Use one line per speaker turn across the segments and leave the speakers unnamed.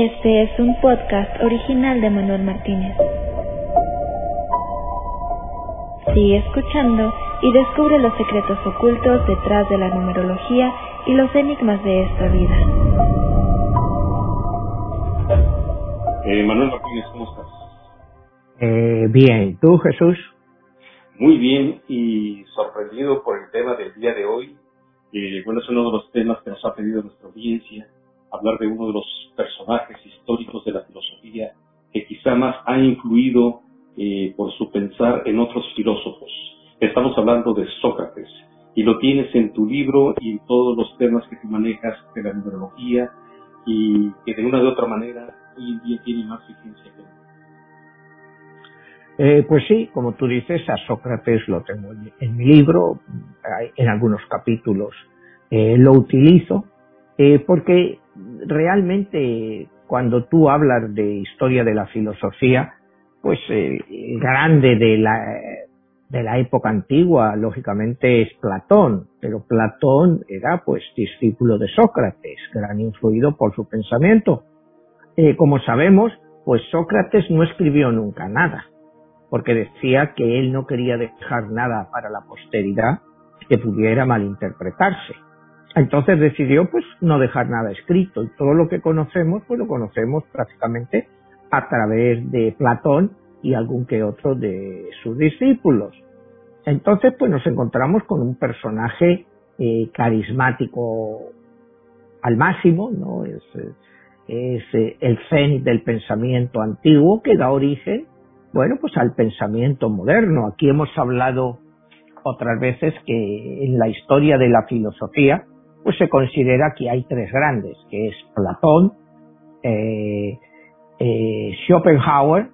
Este es un podcast original de Manuel Martínez. Sigue escuchando y descubre los secretos ocultos detrás de la numerología y los enigmas de esta vida.
Eh, Manuel Martínez, ¿cómo estás?
Eh, bien, ¿tú Jesús?
Muy bien y sorprendido por el tema del día de hoy. Eh, bueno, es uno de los temas que nos ha pedido nuestra audiencia, hablar de uno de los personajes históricos de la filosofía que quizá más ha influido eh, por su pensar en otros filósofos. Estamos hablando de Sócrates y lo tienes en tu libro y en todos los temas que tú manejas de la numerología y que de una u otra manera hoy en día tiene más vigencia que nunca.
Eh, pues sí, como tú dices, a Sócrates lo tengo en, mi libro, en algunos capítulos eh, lo utilizo, porque realmente cuando tú hablas de historia de la filosofía, pues eh, grande de la, de la época antigua, lógicamente, es Platón, pero Platón era pues discípulo de Sócrates, gran influido por su pensamiento. Eh, como sabemos, pues Sócrates no escribió nunca nada porque decía que él no quería dejar nada para la posteridad que pudiera malinterpretarse. Entonces decidió pues no dejar nada escrito y todo lo que conocemos pues lo conocemos prácticamente a través de Platón y algún que otro de sus discípulos. Entonces pues nos encontramos con un personaje eh, carismático al máximo, ¿no? Es, eh, el cenit del pensamiento antiguo que da origen bueno, pues al pensamiento moderno. Aquí hemos hablado otras veces que en la historia de la filosofía, pues se considera que hay tres grandes, que es Platón, eh, eh, Schopenhauer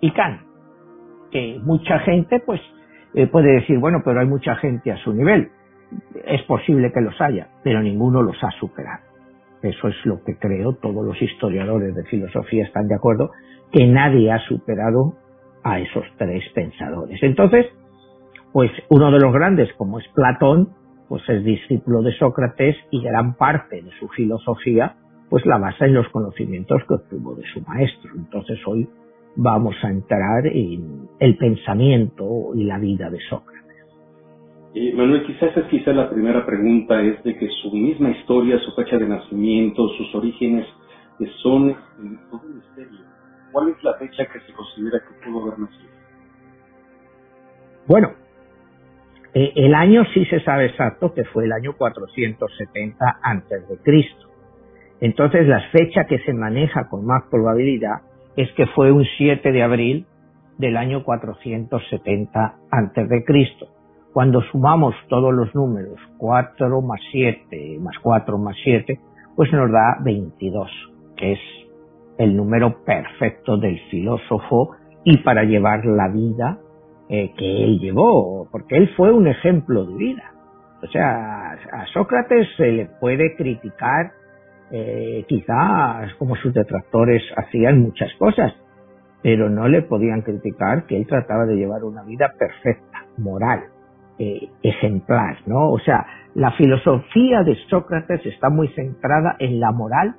y Kant. Que mucha gente, pues, eh, puede decir, bueno, pero hay mucha gente a su nivel. Es posible que los haya, pero ninguno los ha superado. Eso es lo que creo, todos los historiadores de filosofía están de acuerdo, que nadie ha superado a esos tres pensadores. Entonces, pues uno de los grandes, como es Platón, pues es discípulo de Sócrates y gran parte de su filosofía, pues la basa en los conocimientos que obtuvo de su maestro. Entonces hoy vamos a entrar en el pensamiento y la vida de Sócrates.
Eh, Manuel, quizás es quizás la primera pregunta es de que su misma historia, su fecha de nacimiento, sus orígenes eh, son todo un misterio. ¿Cuál es la fecha que se considera que pudo haber nacido?
Bueno, eh, el año sí se sabe exacto que fue el año 470 antes de Cristo. Entonces la fecha que se maneja con más probabilidad es que fue un 7 de abril del año 470 antes de Cristo. Cuando sumamos todos los números, 4 más 7 más 4 más 7, pues nos da 22, que es el número perfecto del filósofo y para llevar la vida eh, que él llevó, porque él fue un ejemplo de vida. O sea, a Sócrates se le puede criticar, eh, quizás como sus detractores hacían muchas cosas, pero no le podían criticar que él trataba de llevar una vida perfecta, moral, eh, ejemplar, ¿no? O sea, la filosofía de Sócrates está muy centrada en la moral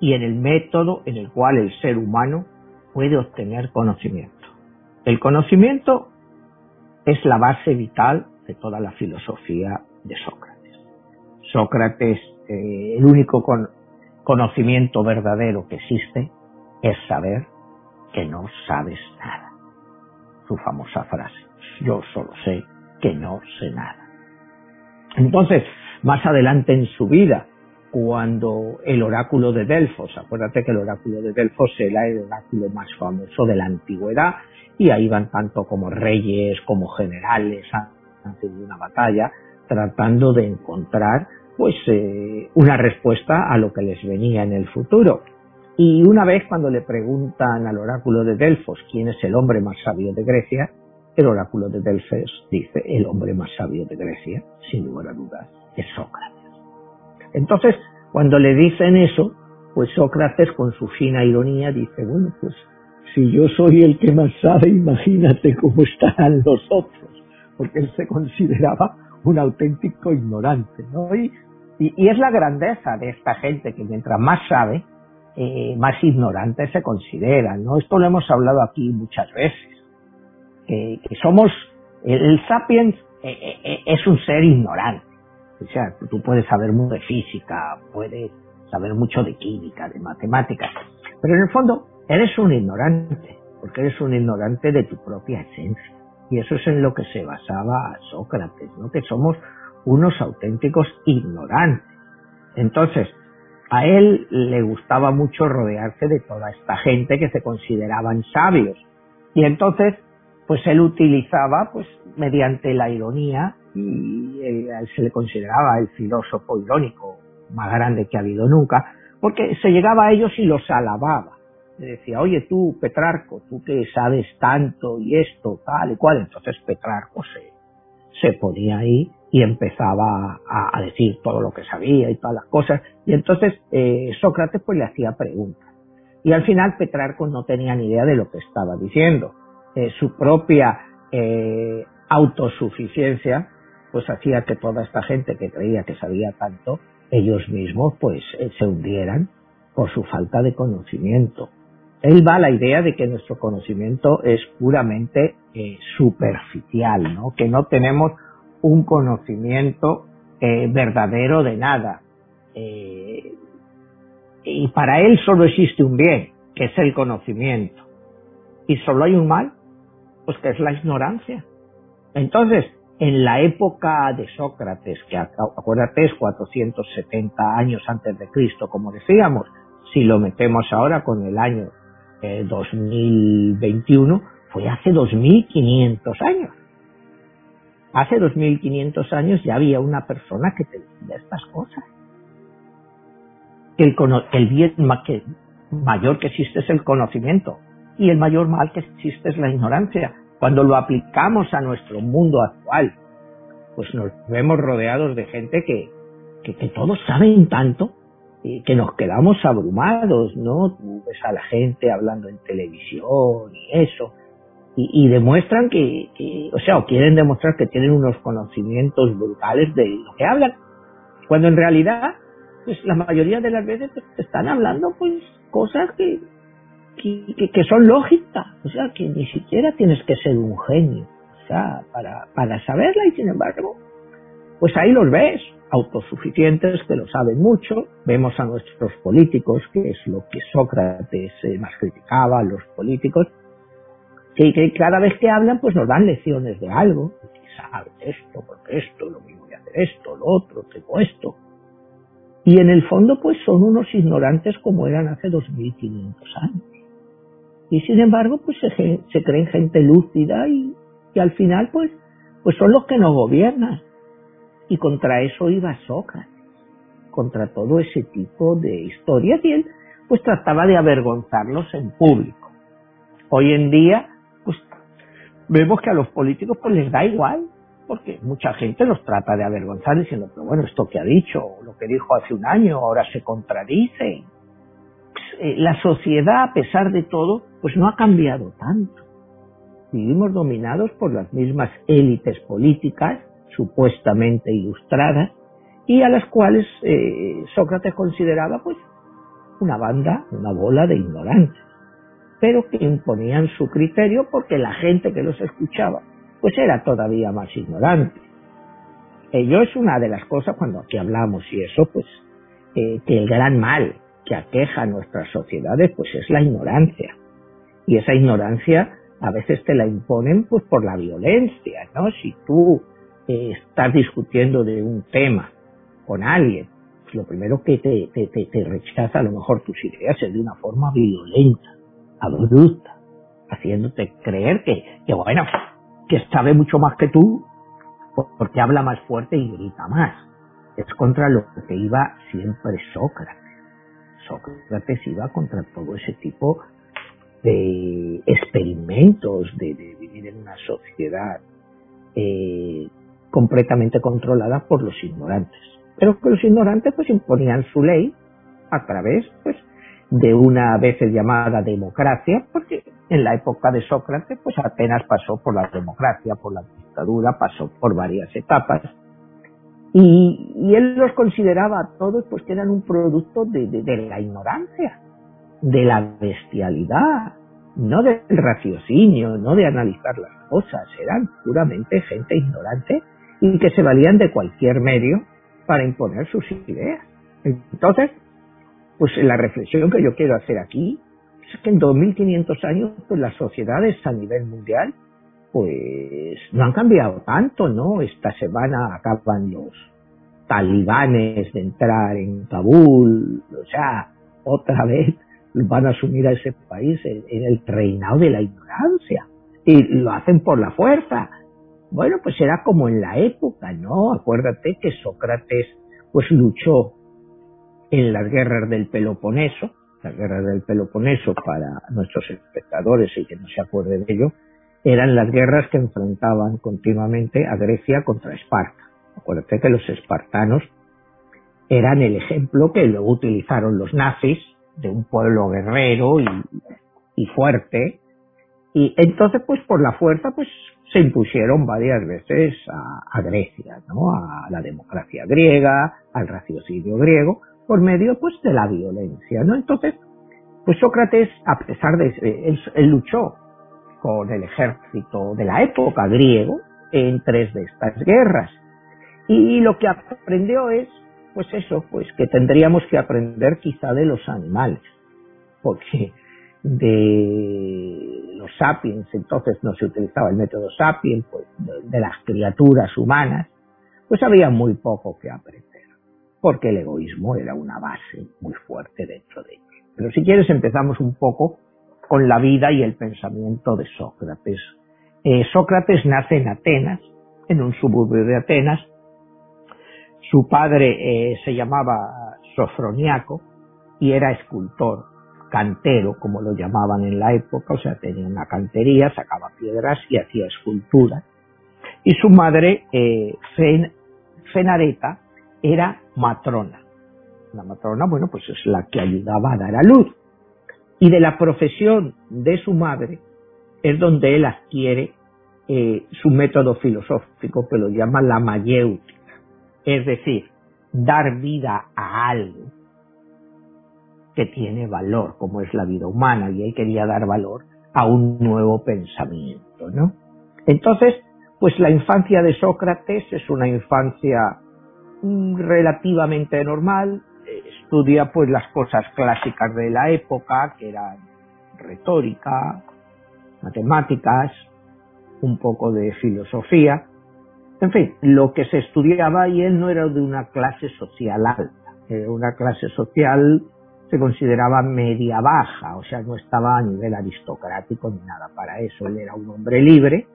y en el método en el cual el ser humano puede obtener conocimiento. El conocimiento es la base vital de toda la filosofía de Sócrates. Sócrates, eh, el único con- conocimiento verdadero que existe es saber que no sabes nada. Su famosa frase, yo solo sé que no sé nada. Entonces, más adelante en su vida, cuando el oráculo de Delfos, acuérdate que el oráculo de Delfos era el oráculo más famoso de la antigüedad, y ahí van tanto como reyes, como generales antes de una batalla, tratando de encontrar pues eh, una respuesta a lo que les venía en el futuro. Y una vez cuando le preguntan al oráculo de Delfos quién es el hombre más sabio de Grecia, el oráculo de Delfos dice el hombre más sabio de Grecia, sin lugar a dudas, es Sócrates. Entonces, cuando le dicen eso, pues Sócrates con su fina ironía dice, bueno, pues si yo soy el que más sabe, imagínate cómo estarán los otros, porque él se consideraba un auténtico ignorante, ¿no? Y, es la grandeza de esta gente que mientras más sabe, eh, más ignorantes se consideran, ¿no? Esto lo hemos hablado aquí muchas veces, que, somos, el, sapiens eh, eh, es un ser ignorante, o sea, tú puedes saber mucho de física, puedes saber mucho de química, de matemáticas, pero en el fondo eres un ignorante, porque eres un ignorante de tu propia esencia. Y eso es en lo que se basaba Sócrates, ¿no? Que somos unos auténticos ignorantes. Entonces, a él le gustaba mucho rodearse de toda esta gente que se consideraban sabios. Y entonces, pues él utilizaba, pues mediante la ironía, y él se le consideraba el filósofo irónico más grande que ha habido nunca, porque se llegaba a ellos y los alababa. Le decía, oye tú, Petrarco, tú que sabes tanto y esto, tal y cual. Entonces Petrarco se, se ponía ahí y empezaba a, decir todo lo que sabía y todas las cosas. Y entonces eh, Sócrates pues le hacía preguntas. Y al final Petrarco no tenía ni idea de lo que estaba diciendo. Eh, su propia eh, autosuficiencia pues hacía que toda esta gente que creía que sabía tanto, ellos mismos pues se hundieran por su falta de conocimiento. Él va a la idea de que nuestro conocimiento es puramente superficial, ¿no? que no tenemos un conocimiento eh, verdadero de nada. Eh, y para él solo existe un bien, que es el conocimiento. Y solo hay un mal, pues que es la ignorancia. Entonces, en la época de Sócrates, que acuérdate es 470 años antes de Cristo, como decíamos, si lo metemos ahora con el año 2021, eh, fue hace 2500 años. Hace 2500 años ya había una persona que te decía estas cosas. El, bien mayor que existe es el conocimiento y el mayor mal que existe es la ignorancia. Cuando lo aplicamos a nuestro mundo actual, pues nos vemos rodeados de gente que, que, que todos saben tanto y que nos quedamos abrumados, ¿no? Tú ves a la gente hablando en televisión y eso, y, demuestran que, o sea, o quieren demostrar que tienen unos conocimientos brutales de lo que hablan, cuando en realidad, pues la mayoría de las veces están hablando pues cosas que, que, que son lógicas, o sea, que ni siquiera tienes que ser un genio, o sea, para, para saberla y sin embargo, pues ahí los ves, autosuficientes que lo saben mucho, vemos a nuestros políticos, que es lo que Sócrates eh, más criticaba, los políticos, que, cada vez que hablan pues nos dan lecciones de algo, sabes esto, porque esto, lo mismo voy a hacer esto, lo otro, tengo esto. Y en el fondo pues son unos ignorantes como eran hace 2500 años. Y sin embargo pues se, se creen gente lúcida y, y al final pues, pues son los que nos gobiernan. Y contra eso iba Sócrates, contra todo ese tipo de historias y él pues trataba de avergonzarlos en público. Hoy en día vemos que a los políticos pues les da igual, porque mucha gente los trata de avergonzar diciendo, pero bueno, esto que ha dicho, lo que dijo hace un año, ahora se contradice. Eh, la sociedad, a pesar de todo, pues no ha cambiado tanto. Vivimos dominados por las mismas élites políticas, supuestamente ilustradas, y a las cuales eh, Sócrates consideraba pues una banda, una bola de ignorantes pero que imponían su criterio porque la gente que los escuchaba pues era todavía más ignorante. Ello es una de las cosas cuando aquí hablamos y eso pues eh, que el gran mal que aqueja a nuestras sociedades pues es la ignorancia y esa ignorancia a veces te la imponen pues por la violencia, ¿no? Si tú eh, estás discutiendo de un tema con alguien, lo primero que te rechaza a lo mejor tus ideas es de una forma violenta abrupta, haciéndote creer que, que bueno, que sabe mucho más que tú porque habla más fuerte y grita más. Es contra lo que iba siempre Sócrates. Sócrates iba contra todo ese tipo de experimentos de, vivir en una sociedad eh, completamente controlada por los ignorantes. Pero que los ignorantes pues imponían su ley a través pues de una veces llamada democracia, porque en la época de Sócrates, pues apenas pasó por la democracia, por la dictadura, pasó por varias etapas. Y, él los consideraba a todos pues que eran un producto de, la ignorancia. de la bestialidad, no del raciocinio, no de analizar las cosas, eran puramente gente ignorante y que se valían de cualquier medio para imponer sus ideas. Entonces, pues la reflexión que yo quiero hacer aquí es que en 2500 años pues las sociedades a nivel mundial pues no han cambiado tanto, ¿no? Esta semana acaban los talibanes de entrar en Kabul, o sea, otra vez van a asumir a ese país en el reinado de la ignorancia y lo hacen por la fuerza. Bueno, pues será como en la época, ¿no? Acuérdate que Sócrates pues luchó en las guerras del Peloponeso, las guerras del Peloponeso para nuestros espectadores y que no se acuerde de ello, eran las guerras que enfrentaban continuamente a Grecia contra Esparta. Acuérdate que los espartanos eran el ejemplo que luego utilizaron los nazis de un pueblo guerrero y, fuerte. Y entonces, pues por la fuerza, pues se impusieron varias veces a, Grecia, ¿no? A la democracia griega, al raciocinio griego, por medio, pues, de la violencia, ¿no? Entonces, pues Sócrates, a pesar de, él, él luchó con el ejército de la época griego en tres de estas guerras. Y lo que aprendió es pues eso, pues que tendríamos que aprender quizá de los animales, porque de los sapiens entonces no se utilizaba el método sapiens, pues de, las criaturas humanas, pues había muy poco que aprender, porque el egoísmo era una base muy fuerte dentro de ellos. Pero si quieres empezamos un poco con la vida y el pensamiento de Sócrates. Eh, Sócrates nace en Atenas, en un suburbio de Atenas, su padre eh, se llamaba Sofroniaco y era escultor, cantero, como lo llamaban en la época, o sea, tenía una cantería, sacaba piedras y hacía esculturas. Y su madre, eh, Fenareta, era matrona. La matrona, bueno, pues es la que ayudaba a dar a luz. Y de la profesión de su madre es donde él adquiere eh, su método filosófico que lo llama la mayéutica es decir, dar vida a algo que tiene valor, como es la vida humana, y él quería dar valor a un nuevo pensamiento, ¿no? Entonces, pues la infancia de Sócrates es una infancia mm, relativamente normal, estudia pues las cosas clásicas de la época, que eran retórica, matemáticas, un poco de filosofía, en fin, lo que se estudiaba y él no era de una clase social alta, era una clase social se consideraba media baja, o sea, no estaba a nivel aristocrático ni nada para eso, él era un hombre libre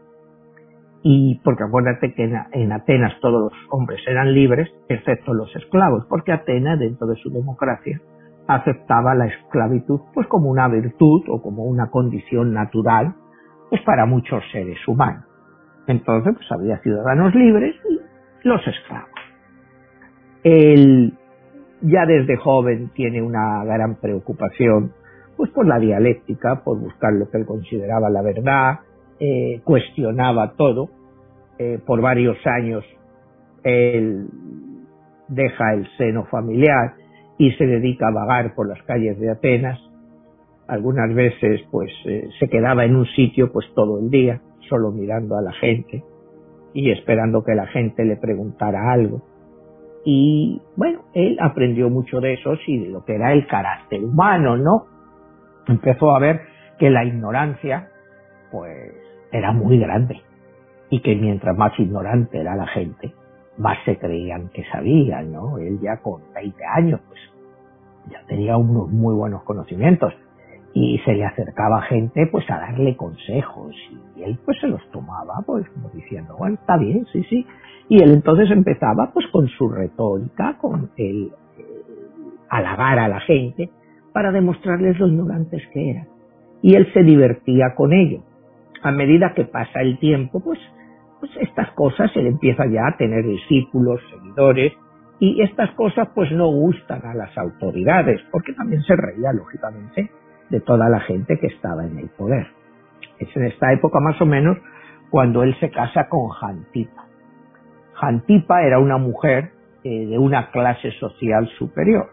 y porque acuérdate que en Atenas todos los hombres eran libres, excepto los esclavos, porque Atenas dentro de su democracia aceptaba la esclavitud pues como una virtud o como una condición natural pues para muchos seres humanos. Entonces, pues había ciudadanos libres y los esclavos. Él ya desde joven tiene una gran preocupación pues por la dialéctica, por buscar lo que él consideraba la verdad, eh, cuestionaba todo. Eh, por varios años él deja el seno familiar y se dedica a vagar por las calles de Atenas. Algunas veces pues eh, se quedaba en un sitio pues todo el día solo mirando a la gente y esperando que la gente le preguntara algo. Y bueno, él aprendió mucho de eso y de lo que era el carácter humano, ¿no? Empezó a ver que la ignorancia, pues, era muy grande y que mientras más ignorante era la gente, más se creían que sabían, ¿no? Él ya con 20 años, pues, ya tenía unos muy buenos conocimientos y se le acercaba gente pues a darle consejos y él pues se los tomaba pues como diciendo bueno está bien sí sí y él entonces empezaba pues con su retórica con el eh, halagar a la gente para demostrarles lo ignorantes que eran. Y él se divertía con ello a medida que pasa el tiempo pues pues estas cosas él empieza ya a tener discípulos seguidores y estas cosas pues no gustan a las autoridades porque también se reía lógicamente de toda la gente que estaba en el poder. Es en esta época más o menos cuando él se casa con Jantipa. Jantipa era una mujer eh, de una clase social superior.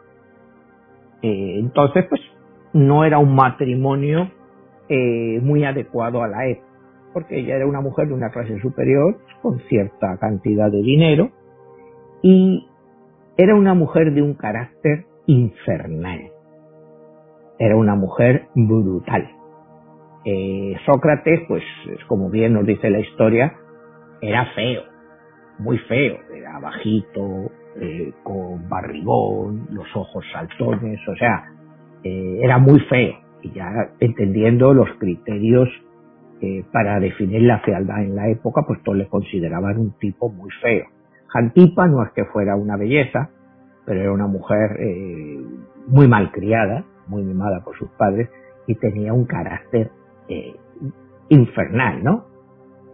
Eh, entonces, pues, no era un matrimonio eh, muy adecuado a la época, porque ella era una mujer de una clase superior, con cierta cantidad de dinero, y era una mujer de un carácter infernal. Era una mujer brutal. Eh, Sócrates, pues como bien nos dice la historia, era feo, muy feo, era bajito, eh, con barrigón, los ojos saltones, o sea, eh, era muy feo, y ya entendiendo los criterios eh, para definir la fealdad en la época, pues todos le consideraban un tipo muy feo. Jantipa no es que fuera una belleza, pero era una mujer muy malcriada, muy mimada por sus padres, y tenía un carácter infernal, ¿no?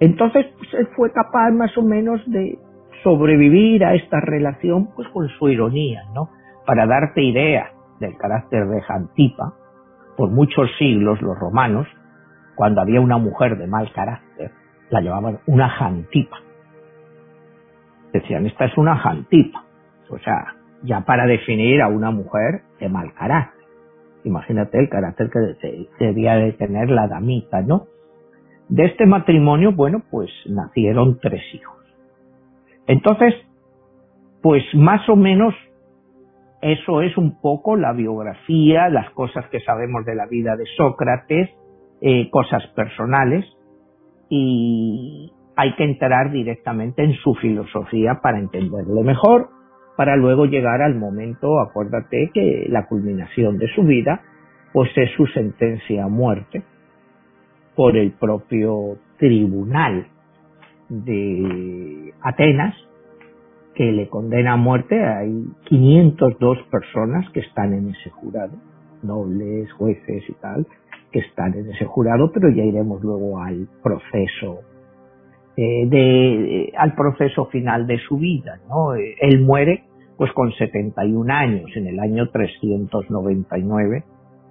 Entonces, pues, él fue capaz más o menos de sobrevivir a esta relación, pues con su ironía, ¿no? Para darte idea del carácter de Jantipa, por muchos siglos los romanos, cuando había una mujer de mal carácter, la llamaban una jantipa. Decían, esta es una jantipa. O sea, ya para definir a una mujer de mal carácter. Imagínate el carácter que debía de tener la damita, ¿no? De este matrimonio, bueno, pues nacieron tres hijos. Entonces, pues más o menos eso es un poco la biografía, las cosas que sabemos de la vida de Sócrates, eh, cosas personales, y hay que entrar directamente en su filosofía para entenderlo mejor, para luego llegar al momento, acuérdate que la culminación de su vida, pues es su sentencia a muerte por el propio tribunal de Atenas que le condena a muerte. Hay 502 personas que están en ese jurado, nobles, jueces y tal, que están en ese jurado, pero ya iremos luego al proceso eh, de, al proceso final de su vida, ¿no? Él muere pues con 71 años en el año 399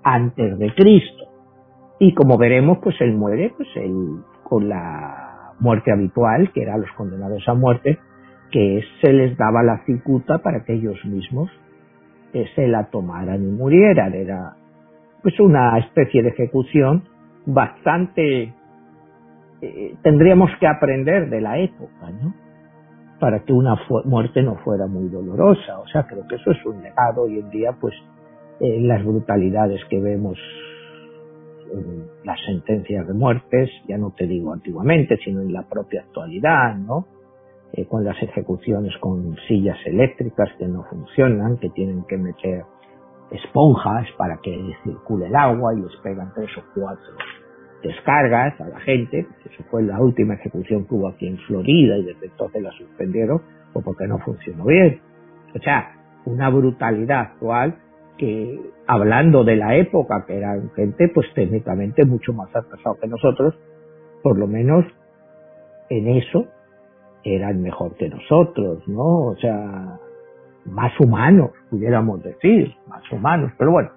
antes de Cristo. Y como veremos, pues él muere pues él, con la muerte habitual, que era los condenados a muerte, que se les daba la cicuta para que ellos mismos eh, se la tomaran y murieran. Era pues una especie de ejecución bastante eh, tendríamos que aprender de la época, ¿no? Para que una muerte no fuera muy dolorosa. O sea, creo que eso es un legado hoy en día, pues, en las brutalidades que vemos las sentencias de muertes, ya no te digo antiguamente, sino en la propia actualidad, ¿no? Eh, con las ejecuciones con sillas eléctricas que no funcionan, que tienen que meter esponjas para que circule el agua y les pegan tres o cuatro descargas a la gente. Eso fue la última ejecución que hubo aquí en Florida y desde entonces la suspendieron o porque no funcionó bien. O sea, una brutalidad actual que hablando de la época, que eran gente pues técnicamente mucho más atrasado que nosotros, por lo menos en eso eran mejor que nosotros, ¿no? O sea, más humanos, pudiéramos decir, más humanos. Pero bueno,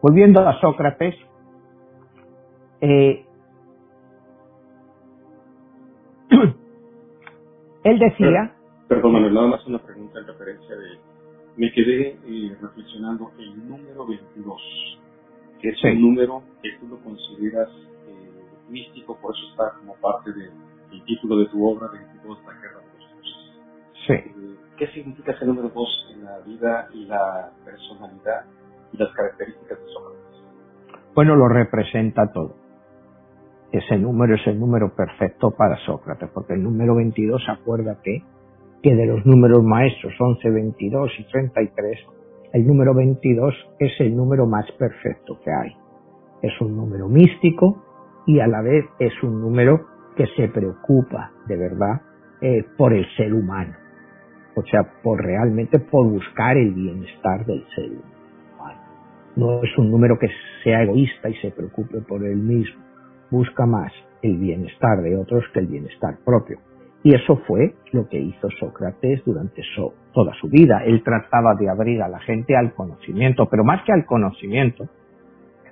volviendo a Sócrates, eh, él decía...
Perdón, Manuel, nada más una pregunta en referencia de me quedé eh, reflexionando el número 22, que es un número que tú lo consideras eh, místico, por eso está como parte del título de tu obra, 22, la guerra de los dioses.
Sí.
¿Qué significa ese número 2 en la vida y la personalidad y las características de Sócrates?
Bueno, lo representa todo. Ese número es el número perfecto para Sócrates, porque el número 22, acuérdate, que de los números maestros 11, 22 y 33, el número 22 es el número más perfecto que hay. Es un número místico y a la vez es un número que se preocupa de verdad eh, por el ser humano. O sea, por realmente por buscar el bienestar del ser humano. No es un número que sea egoísta y se preocupe por él mismo. Busca más el bienestar de otros que el bienestar propio. Y eso fue lo que hizo Sócrates durante toda su vida. Él trataba de abrir a la gente al conocimiento, pero más que al conocimiento,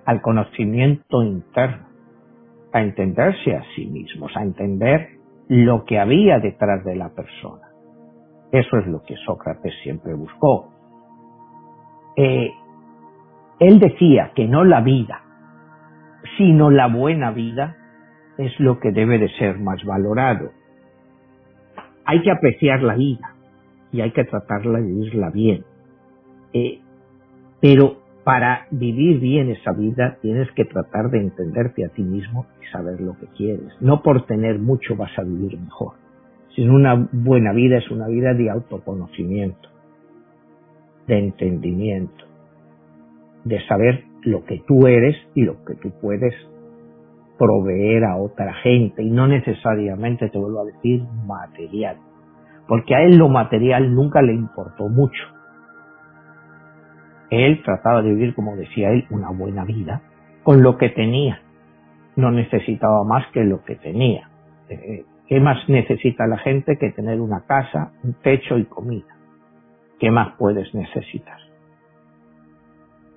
al conocimiento interno, a entenderse a sí mismos, a entender lo que había detrás de la persona. Eso es lo que Sócrates siempre buscó. Eh, él decía que no la vida, sino la buena vida es lo que debe de ser más valorado. Hay que apreciar la vida y hay que tratarla de vivirla bien. Eh, pero para vivir bien esa vida tienes que tratar de entenderte a ti mismo y saber lo que quieres. No por tener mucho vas a vivir mejor. Sino una buena vida es una vida de autoconocimiento, de entendimiento, de saber lo que tú eres y lo que tú puedes proveer a otra gente y no necesariamente, te vuelvo a decir, material. Porque a él lo material nunca le importó mucho. Él trataba de vivir, como decía él, una buena vida con lo que tenía. No necesitaba más que lo que tenía. Eh, ¿Qué más necesita la gente que tener una casa, un techo y comida? ¿Qué más puedes necesitar?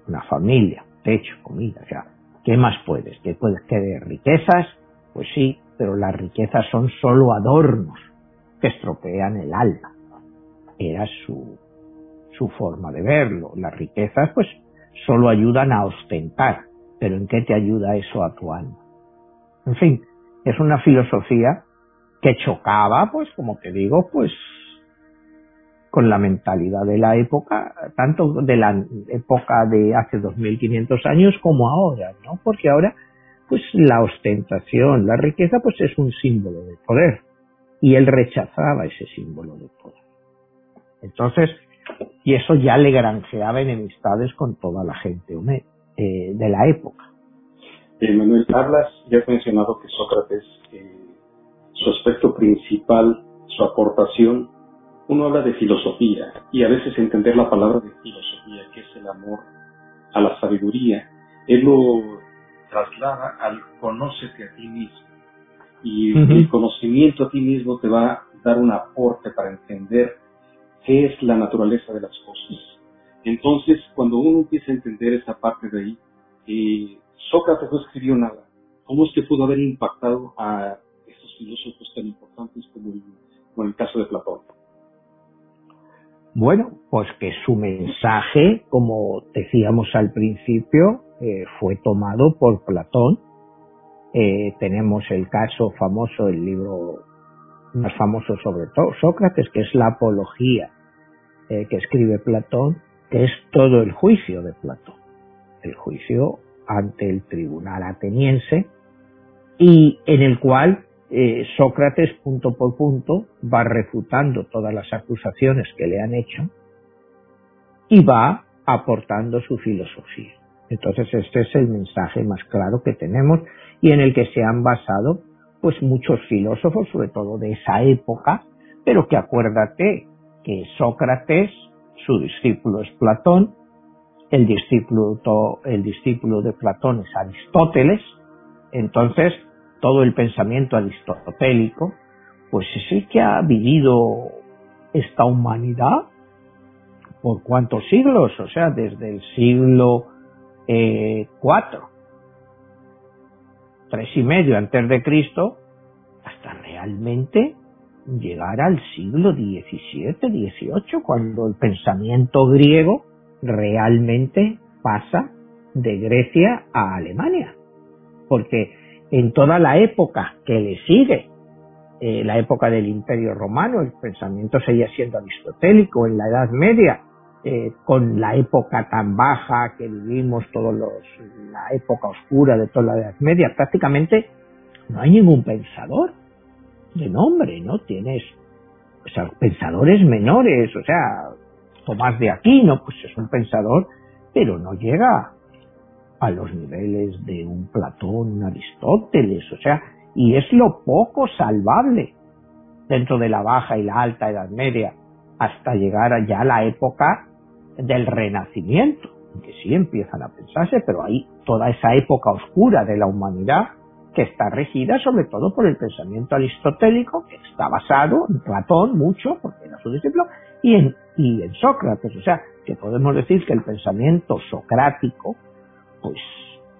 Una familia, techo, comida, o ¿qué más puedes? ¿Qué puedes querer? ¿Riquezas? Pues sí, pero las riquezas son solo adornos que estropean el alma. Era su, su forma de verlo. Las riquezas, pues, solo ayudan a ostentar, pero ¿en qué te ayuda eso a tu alma? En fin, es una filosofía que chocaba, pues, como te digo, pues, con la mentalidad de la época, tanto de la época de hace 2500 años como ahora, ¿no? Porque ahora, pues, la ostentación, la riqueza, pues, es un símbolo de poder. Y él rechazaba ese símbolo de poder. Entonces, y eso ya le granjeaba enemistades con toda la gente eh, de la época.
Eh, Manuel, hablas, ya has mencionado que Sócrates eh, su aspecto principal, su aportación, uno habla de filosofía y a veces entender la palabra de filosofía, que es el amor a la sabiduría, él lo traslada al conócete a ti mismo. Y el conocimiento a ti mismo te va a dar un aporte para entender qué es la naturaleza de las cosas. Entonces, cuando uno empieza a entender esa parte de ahí, eh, Sócrates no escribió nada. ¿Cómo es que pudo haber impactado a filósofos tan importantes como el, el caso de Platón?
Bueno, pues que su mensaje, como decíamos al principio, eh, fue tomado por Platón. Eh, tenemos el caso famoso, el libro más famoso sobre todo, Sócrates, que es la apología eh, que escribe Platón, que es todo el juicio de Platón, el juicio ante el tribunal ateniense, y en el cual eh, Sócrates punto por punto va refutando todas las acusaciones que le han hecho y va aportando su filosofía. Entonces este es el mensaje más claro que tenemos y en el que se han basado pues muchos filósofos, sobre todo de esa época, pero que acuérdate Sócrates, su discípulo es Platón, el discípulo, el discípulo de Platón es Aristóteles, entonces todo el pensamiento aristotélico, pues es el que ha vivido esta humanidad por cuántos siglos, o sea, desde el siglo eh, tres y medio antes de Cristo, hasta realmente llegar al siglo XVII, XVIII, cuando el pensamiento griego realmente pasa de Grecia a Alemania. Porque en toda la época que le sigue, eh, la época del Imperio Romano, el pensamiento seguía siendo aristotélico en la Edad Media, eh, con la época tan baja que vivimos, todos los, la época oscura de toda la Edad Media, prácticamente no hay ningún pensador de nombre, ¿no? Tienes pensadores menores, o sea, Tomás de Aquino, pues es un pensador, pero no llega a los niveles de un Platón, Aristóteles, o sea, y es lo poco salvable dentro de la baja y la alta Edad Media, hasta llegar ya a la época del Renacimiento, que sí empiezan a pensarse, pero hay toda esa época oscura de la humanidad que está regida sobre todo por el pensamiento aristotélico, que está basado en Platón mucho, porque era su discípulo, y en, y en Sócrates. O sea, que podemos decir que el pensamiento socrático pues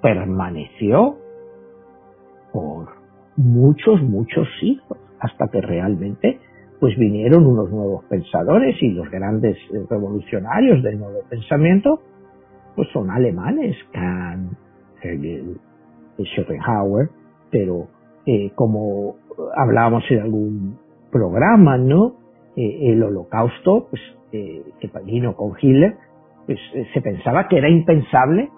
permaneció por muchos, muchos siglos, hasta que realmente pues vinieron unos nuevos pensadores y los grandes revolucionarios del nuevo pensamiento pues son alemanes, Kant, Hegel, Schopenhauer, pero eh, como hablábamos en algún programa, ¿no? Eh, el holocausto, pues eh, que vino con Hitler, pues se pensaba que era impensable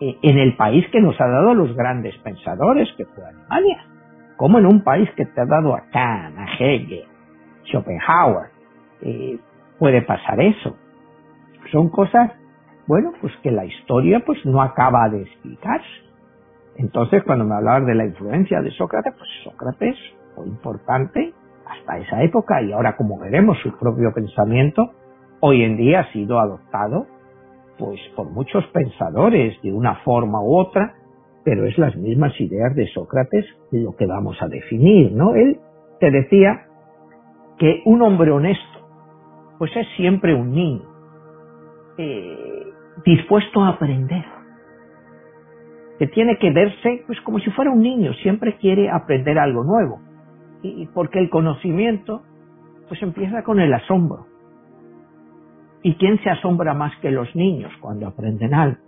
en el país que nos ha dado los grandes pensadores, que fue Alemania. ¿Cómo en un país que te ha dado a Kant, a Hegel, Schopenhauer, puede pasar eso? Son cosas, bueno, pues que la historia pues no acaba de explicarse. Entonces, cuando me hablabas de la influencia de Sócrates, pues Sócrates fue importante hasta esa época y ahora como veremos su propio pensamiento, hoy en día ha sido adoptado pues por muchos pensadores de una forma u otra, pero es las mismas ideas de Sócrates lo que vamos a definir, ¿no? Él te decía que un hombre honesto, pues es siempre un niño, eh, dispuesto a aprender que tiene que verse pues como si fuera un niño, siempre quiere aprender algo nuevo. Y porque el conocimiento pues empieza con el asombro. ¿Y quién se asombra más que los niños cuando aprenden algo?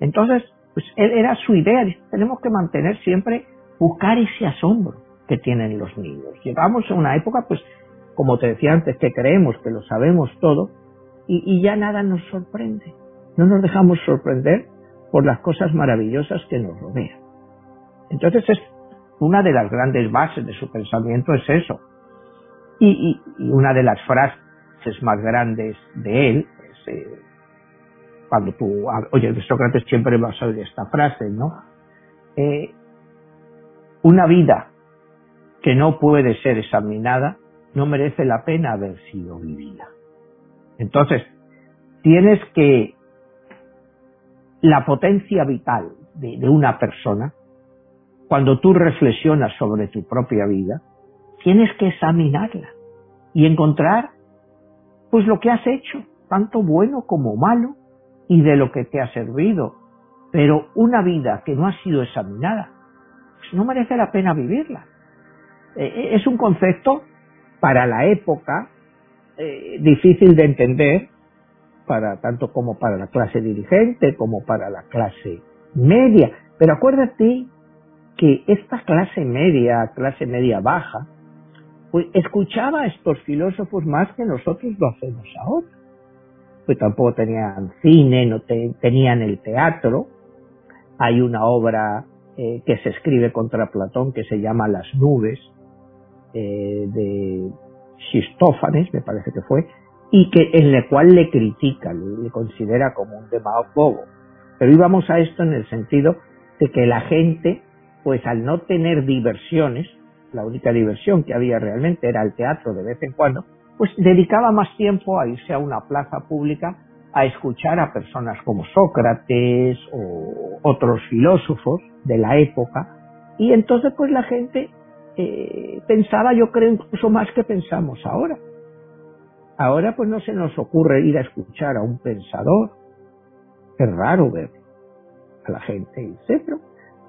Entonces, pues era su idea, tenemos que mantener siempre, buscar ese asombro que tienen los niños. Llegamos a una época, pues, como te decía antes, que creemos que lo sabemos todo y ya nada nos sorprende. No nos dejamos sorprender por las cosas maravillosas que nos rodean. Entonces es una de las grandes bases de su pensamiento es eso. Y, una de las frases más grandes de él es eh, cuando tú oye de Sócrates siempre vas a oír esta frase, ¿no? Eh, una vida que no puede ser examinada no merece la pena haber sido vivida. Entonces, tienes que la potencia vital de, una persona, cuando tú reflexionas sobre tu propia vida, tienes que examinarla y encontrar pues lo que has hecho, tanto bueno como malo, y de lo que te ha servido. Pero una vida que no ha sido examinada, pues no merece la pena vivirla. Eh, eh, es un concepto para la época eh, difícil de entender, para tanto como para la clase dirigente como para la clase media. Pero acuérdate que esta clase media, clase media baja, pues escuchaba a estos filósofos más que nosotros lo hacemos ahora. Pues tampoco tenían cine, no tenían el teatro. Hay una obra eh, que se escribe contra Platón que se llama Las nubes, eh, de Xistófanes, me parece que fue, y que en la cual le critica, le, considera como un demagogo. Pero íbamos a esto en el sentido de que la gente, pues al no tener diversiones, la única diversión que había realmente era el teatro de vez en cuando, pues dedicaba más tiempo a irse a una plaza pública a escuchar a personas como Sócrates o otros filósofos de la época y entonces pues la gente eh, pensaba yo creo incluso más que pensamos ahora Ahora pues no se nos ocurre ir a escuchar a un pensador. Es raro ver a la gente pero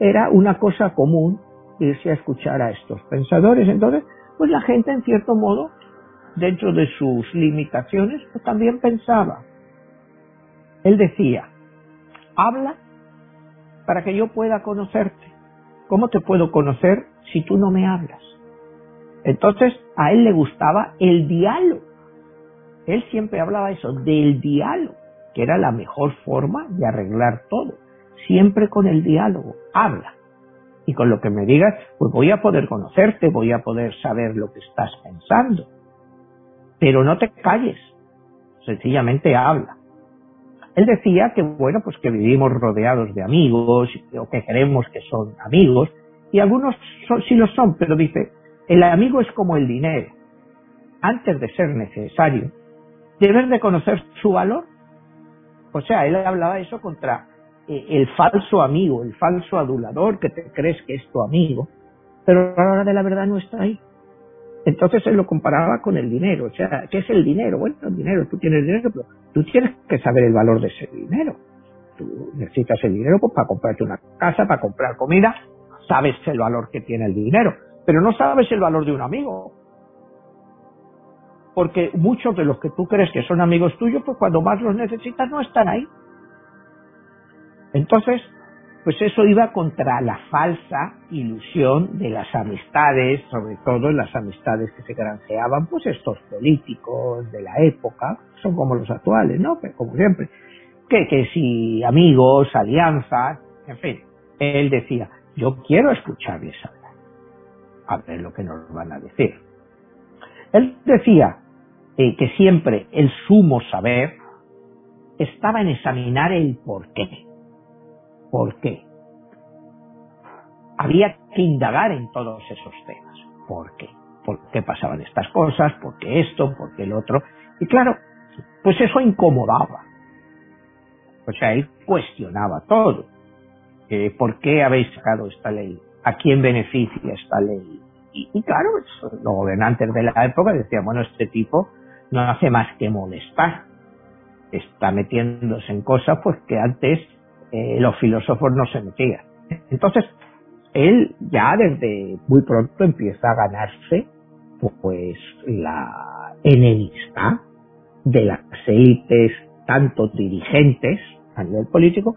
era una cosa común irse a escuchar a estos pensadores. Entonces, pues la gente en cierto modo, dentro de sus limitaciones, pues también pensaba. Él decía, habla para que yo pueda conocerte. ¿Cómo te puedo conocer si tú no me hablas? Entonces, a él le gustaba el diálogo él siempre hablaba eso, del diálogo, que era la mejor forma de arreglar todo. Siempre con el diálogo, habla. Y con lo que me digas, pues voy a poder conocerte, voy a poder saber lo que estás pensando. Pero no te calles, sencillamente habla. Él decía que, bueno, pues que vivimos rodeados de amigos, o que creemos que son amigos, y algunos sí lo son, pero dice, el amigo es como el dinero. Antes de ser necesario, debes de conocer su valor. O sea, él hablaba eso contra eh, el falso amigo, el falso adulador que te crees que es tu amigo, pero a la hora de la verdad no está ahí. Entonces él lo comparaba con el dinero. O sea, ¿qué es el dinero? Bueno, el dinero, tú tienes dinero, pero tú tienes que saber el valor de ese dinero. Tú necesitas el dinero pues, para comprarte una casa, para comprar comida, sabes el valor que tiene el dinero, pero no sabes el valor de un amigo porque muchos de los que tú crees que son amigos tuyos, pues cuando más los necesitas no están ahí. Entonces, pues eso iba contra la falsa ilusión de las amistades, sobre todo las amistades que se granjeaban, pues estos políticos de la época, son como los actuales, ¿no? Pero como siempre, que, que si amigos, alianzas, en fin, él decía, yo quiero escucharles hablar, a ver lo que nos van a decir. Él decía eh, que siempre el sumo saber estaba en examinar el por qué ¿Por qué? Había que indagar en todos esos temas. ¿Por qué? ¿Por qué pasaban estas cosas? ¿Por qué esto? ¿Por qué el otro? Y claro, pues eso incomodaba. O sea, él cuestionaba todo. Eh, ¿Por qué habéis sacado esta ley? ¿A quién beneficia esta ley? Y, y claro, los gobernantes de la época decían, bueno, este tipo no hace más que molestar. Está metiéndose en cosas pues que antes eh, los filósofos no se metían. Entonces, él ya desde muy pronto empieza a ganarse pues la enemistad de las élites, tanto dirigentes a nivel político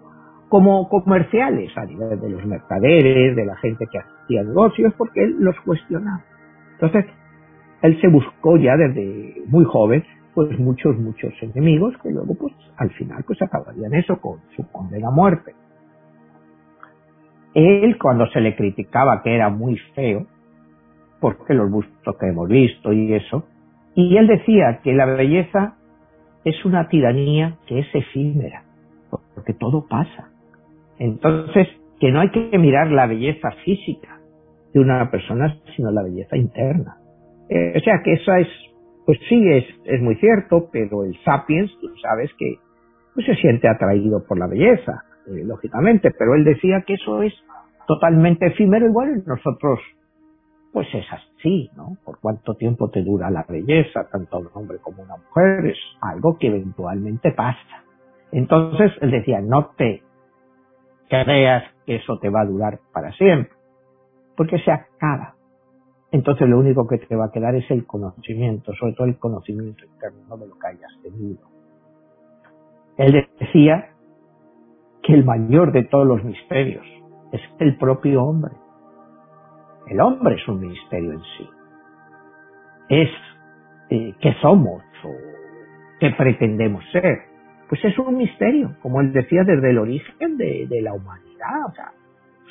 como comerciales, a nivel de los mercaderes, de la gente que hacía negocios, porque él los cuestionaba. Entonces, él se buscó ya desde muy joven pues muchos, muchos enemigos que luego pues al final pues acabarían eso con su condena a muerte. Él cuando se le criticaba que era muy feo, porque los bustos que hemos visto y eso, y él decía que la belleza es una tiranía que es efímera, porque todo pasa. Entonces, que no hay que mirar la belleza física de una persona, sino la belleza interna. Eh, o sea que esa es pues sí, es, es muy cierto, pero el sapiens, tú sabes que pues se siente atraído por la belleza, eh, lógicamente, pero él decía que eso es totalmente efímero, igual nosotros, pues es así, ¿no? Por cuánto tiempo te dura la belleza, tanto un hombre como una mujer, es algo que eventualmente pasa. Entonces él decía, no te creas que eso te va a durar para siempre, porque se acaba entonces lo único que te va a quedar es el conocimiento, sobre todo el conocimiento interno de lo que hayas tenido. Él decía que el mayor de todos los misterios es el propio hombre. El hombre es un misterio en sí. Es eh, qué somos o qué pretendemos ser. Pues es un misterio, como él decía desde el origen de, de la humanidad. O sea,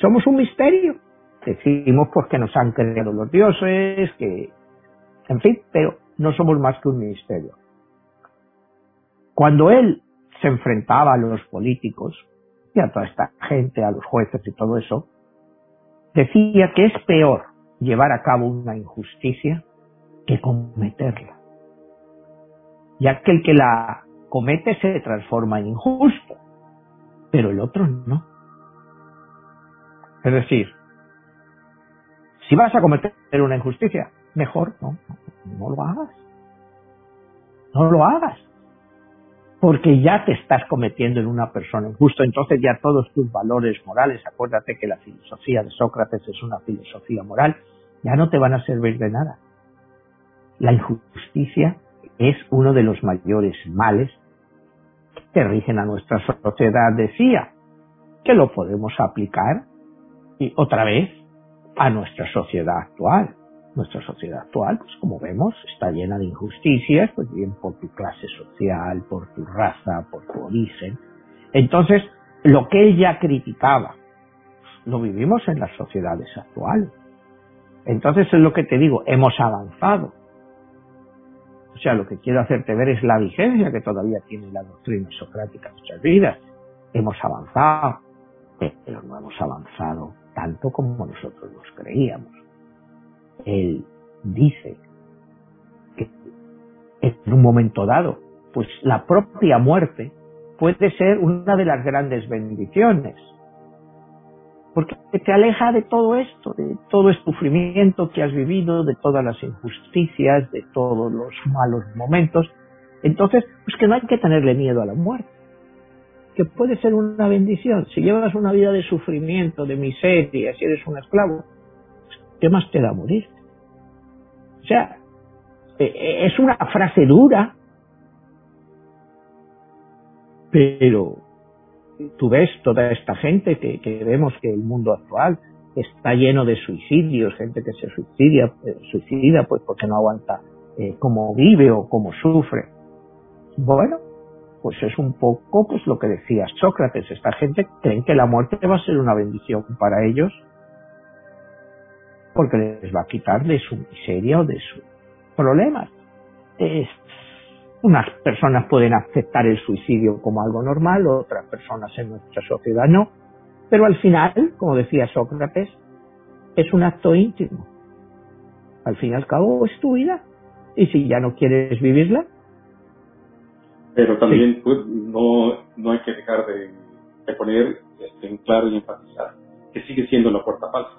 somos un misterio decimos porque nos han creado los dioses, que, en fin, pero no somos más que un ministerio. Cuando él se enfrentaba a los políticos y a toda esta gente, a los jueces y todo eso, decía que es peor llevar a cabo una injusticia que cometerla. Ya que el que la comete se transforma en injusto, pero el otro no. Es decir, si vas a cometer una injusticia, mejor no, no lo hagas. No lo hagas. Porque ya te estás cometiendo en una persona injusta, entonces ya todos tus valores morales, acuérdate que la filosofía de Sócrates es una filosofía moral, ya no te van a servir de nada. La injusticia es uno de los mayores males que rigen a nuestra sociedad, decía, que lo podemos aplicar y otra vez a nuestra sociedad actual. Nuestra sociedad actual, pues como vemos, está llena de injusticias, pues bien por tu clase social, por tu raza, por tu origen. Entonces, lo que él ya criticaba, lo vivimos en las sociedades actuales. Entonces es lo que te digo, hemos avanzado. O sea, lo que quiero hacerte ver es la vigencia que todavía tiene la doctrina socrática en nuestras vidas. Hemos avanzado, pero no hemos avanzado tanto como nosotros nos creíamos. Él dice que en un momento dado, pues la propia muerte puede ser una de las grandes bendiciones, porque te aleja de todo esto, de todo el sufrimiento que has vivido, de todas las injusticias, de todos los malos momentos. Entonces, pues que no hay que tenerle miedo a la muerte que puede ser una bendición. Si llevas una vida de sufrimiento, de miseria, si eres un esclavo, ¿qué más te da morir? O sea, e, e, es una frase dura, pero tú ves toda esta gente que, vemos que el mundo actual está lleno de suicidios, gente que se suicida, eh, suicida pues porque no aguanta eh, cómo vive o cómo sufre. Bueno, pues es un poco pues lo que decía Sócrates, esta gente creen que la muerte va a ser una bendición para ellos porque les va a quitar de su miseria o de sus problemas. unas personas pueden aceptar el suicidio como algo normal, otras personas en nuestra sociedad no pero al final, como decía Sócrates, es un acto íntimo. Al fin y al cabo es tu vida. Y si ya no quieres vivirla.
Pero también pues, no, no hay que dejar de, poner este, en claro y enfatizar que sigue siendo la puerta falsa.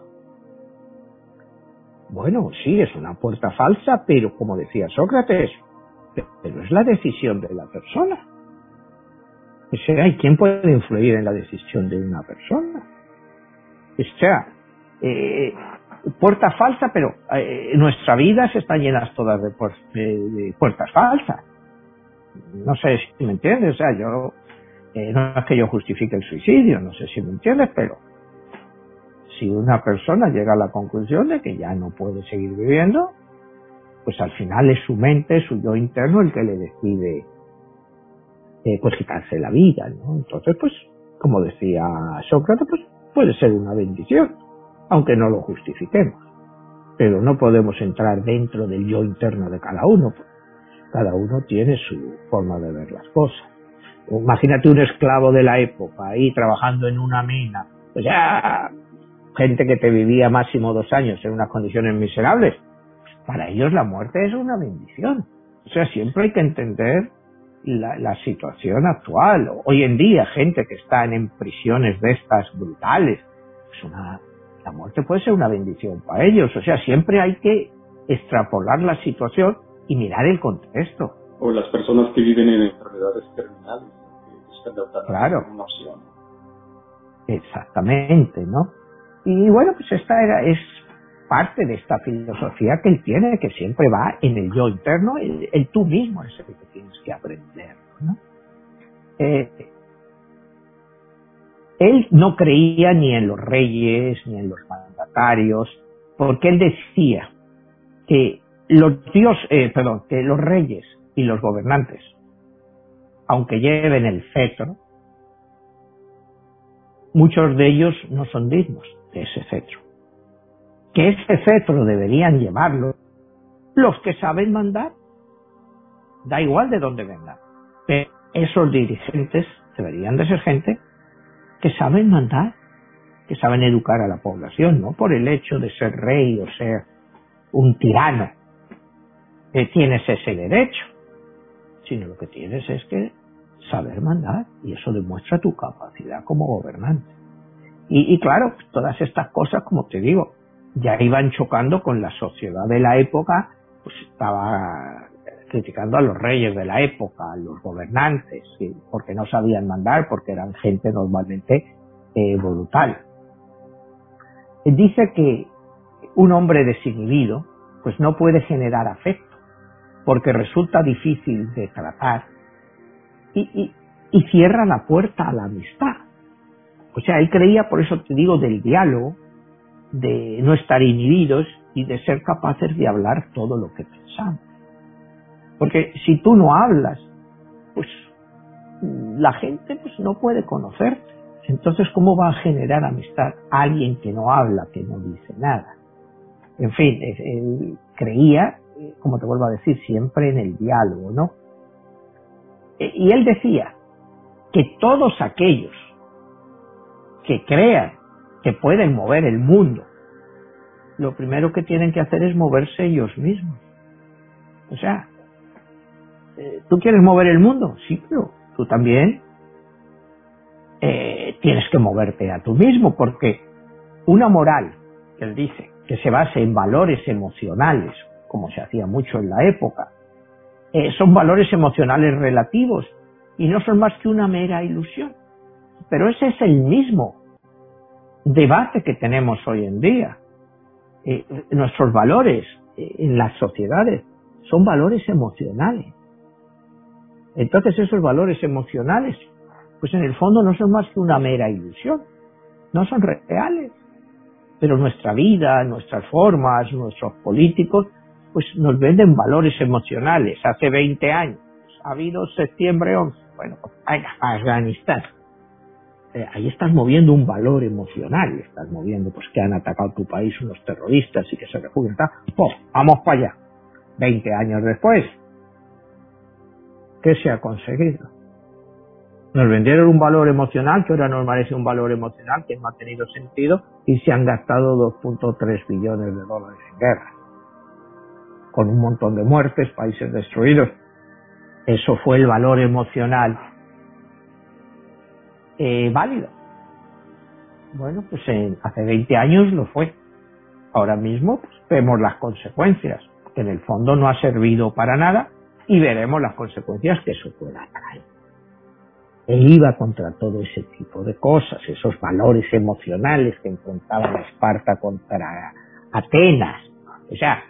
Bueno, sí, es una puerta falsa, pero como decía Sócrates, pero es la decisión de la persona. O sea, ¿y quién puede influir en la decisión de una persona? O sea, eh, puerta falsa, pero eh, nuestra vida se está llenas todas de, puertas falsas. No sé si me entiendes, o sea, yo, eh, no es que yo justifique el suicidio, no sé si me entiendes, pero si una persona llega a la conclusión de que ya no puede seguir viviendo, pues al final es su mente, su yo interno el que le decide eh, pues quitarse la vida, ¿no? Entonces, pues, como decía Sócrates, pues puede ser una bendición, aunque no lo justifiquemos. Pero no podemos entrar dentro del yo interno de cada uno. Cada uno tiene su forma de ver las cosas. Imagínate un esclavo de la época ahí trabajando en una mina, pues ya gente que te vivía máximo dos años en unas condiciones miserables, para ellos la muerte es una bendición. O sea, siempre hay que entender la, situación actual. Hoy en día, gente que está en prisiones de estas brutales, pues una, la muerte puede ser una bendición para ellos. O sea, siempre hay que extrapolar la situación y mirar el contexto.
O las personas que viven en enfermedades terminales, que buscan
claro.
una opción.
Exactamente, ¿no? Y bueno, pues esta era, es parte de esta filosofía que él tiene, que siempre va en el yo interno, el, tú mismo es el que tienes que aprender. ¿no? Eh, él no creía ni en los reyes, ni en los mandatarios, porque él decía que los dios, eh, perdón, que los reyes y los gobernantes, aunque lleven el cetro, muchos de ellos no son dignos de ese cetro que ese cetro deberían llevarlo los que saben mandar. Da igual de dónde vengan. Pero esos dirigentes deberían de ser gente que saben mandar, que saben educar a la población, no por el hecho de ser rey o ser un tirano. Que tienes ese derecho, sino lo que tienes es que saber mandar y eso demuestra tu capacidad como gobernante. Y, claro, todas estas cosas, como te digo, ya iban chocando con la sociedad de la época, pues estaba criticando a los reyes de la época, a los gobernantes, porque no sabían mandar, porque eran gente normalmente eh. Dice que un hombre desinhibido pues no puede generar afecto, porque resulta difícil de tratar y, y cierra la puerta a la amistad. O sea, él creía, por eso te digo, del diálogo, de no estar inhibidos y de ser capaces de hablar todo lo que pensamos. Porque si tú no hablas, pues la gente pues no puede conocerte. Entonces, ¿cómo va a generar amistad alguien que no habla, que no dice nada? En fin, él creía, como te vuelvo a decir, siempre en el diálogo, ¿no? E, y él decía que todos aquellos que crean que pueden mover el mundo, lo primero que tienen que hacer es moverse ellos mismos. O sea, eh, ¿tú quieres mover el mundo? Sí, pero tú también eh, tienes que moverte a tú mismo, porque una moral, él dice, que se base en valores emocionales, como se hacía mucho en la época, eh, son valores emocionales relativos y no son más que una mera ilusión. Pero ese es el mismo debate que tenemos hoy en día. Eh, nuestros valores eh, en las sociedades son valores emocionales. Entonces esos valores emocionales pues en el fondo no son más que una mera ilusión, no son reales. Pero nuestra vida, nuestras formas, nuestros políticos, pues nos venden valores emocionales. Hace 20 años ha habido septiembre 11, bueno, pues venga, Afganistán. Eh, ahí estás moviendo un valor emocional, estás moviendo pues que han atacado tu país unos terroristas y que se refugian, pues vamos para allá. 20 años después, ¿qué se ha conseguido? Nos vendieron un valor emocional que ahora nos parece un valor emocional que no ha tenido sentido y se han gastado 2.3 billones de dólares en guerra. Con un montón de muertes, países destruidos. Eso fue el valor emocional eh, válido. Bueno, pues hace 20 años lo fue. Ahora mismo pues, vemos las consecuencias, que en el fondo no ha servido para nada y veremos las consecuencias que eso pueda traer. Él iba contra todo ese tipo de cosas, esos valores emocionales que enfrentaban a Esparta contra Atenas. O sea,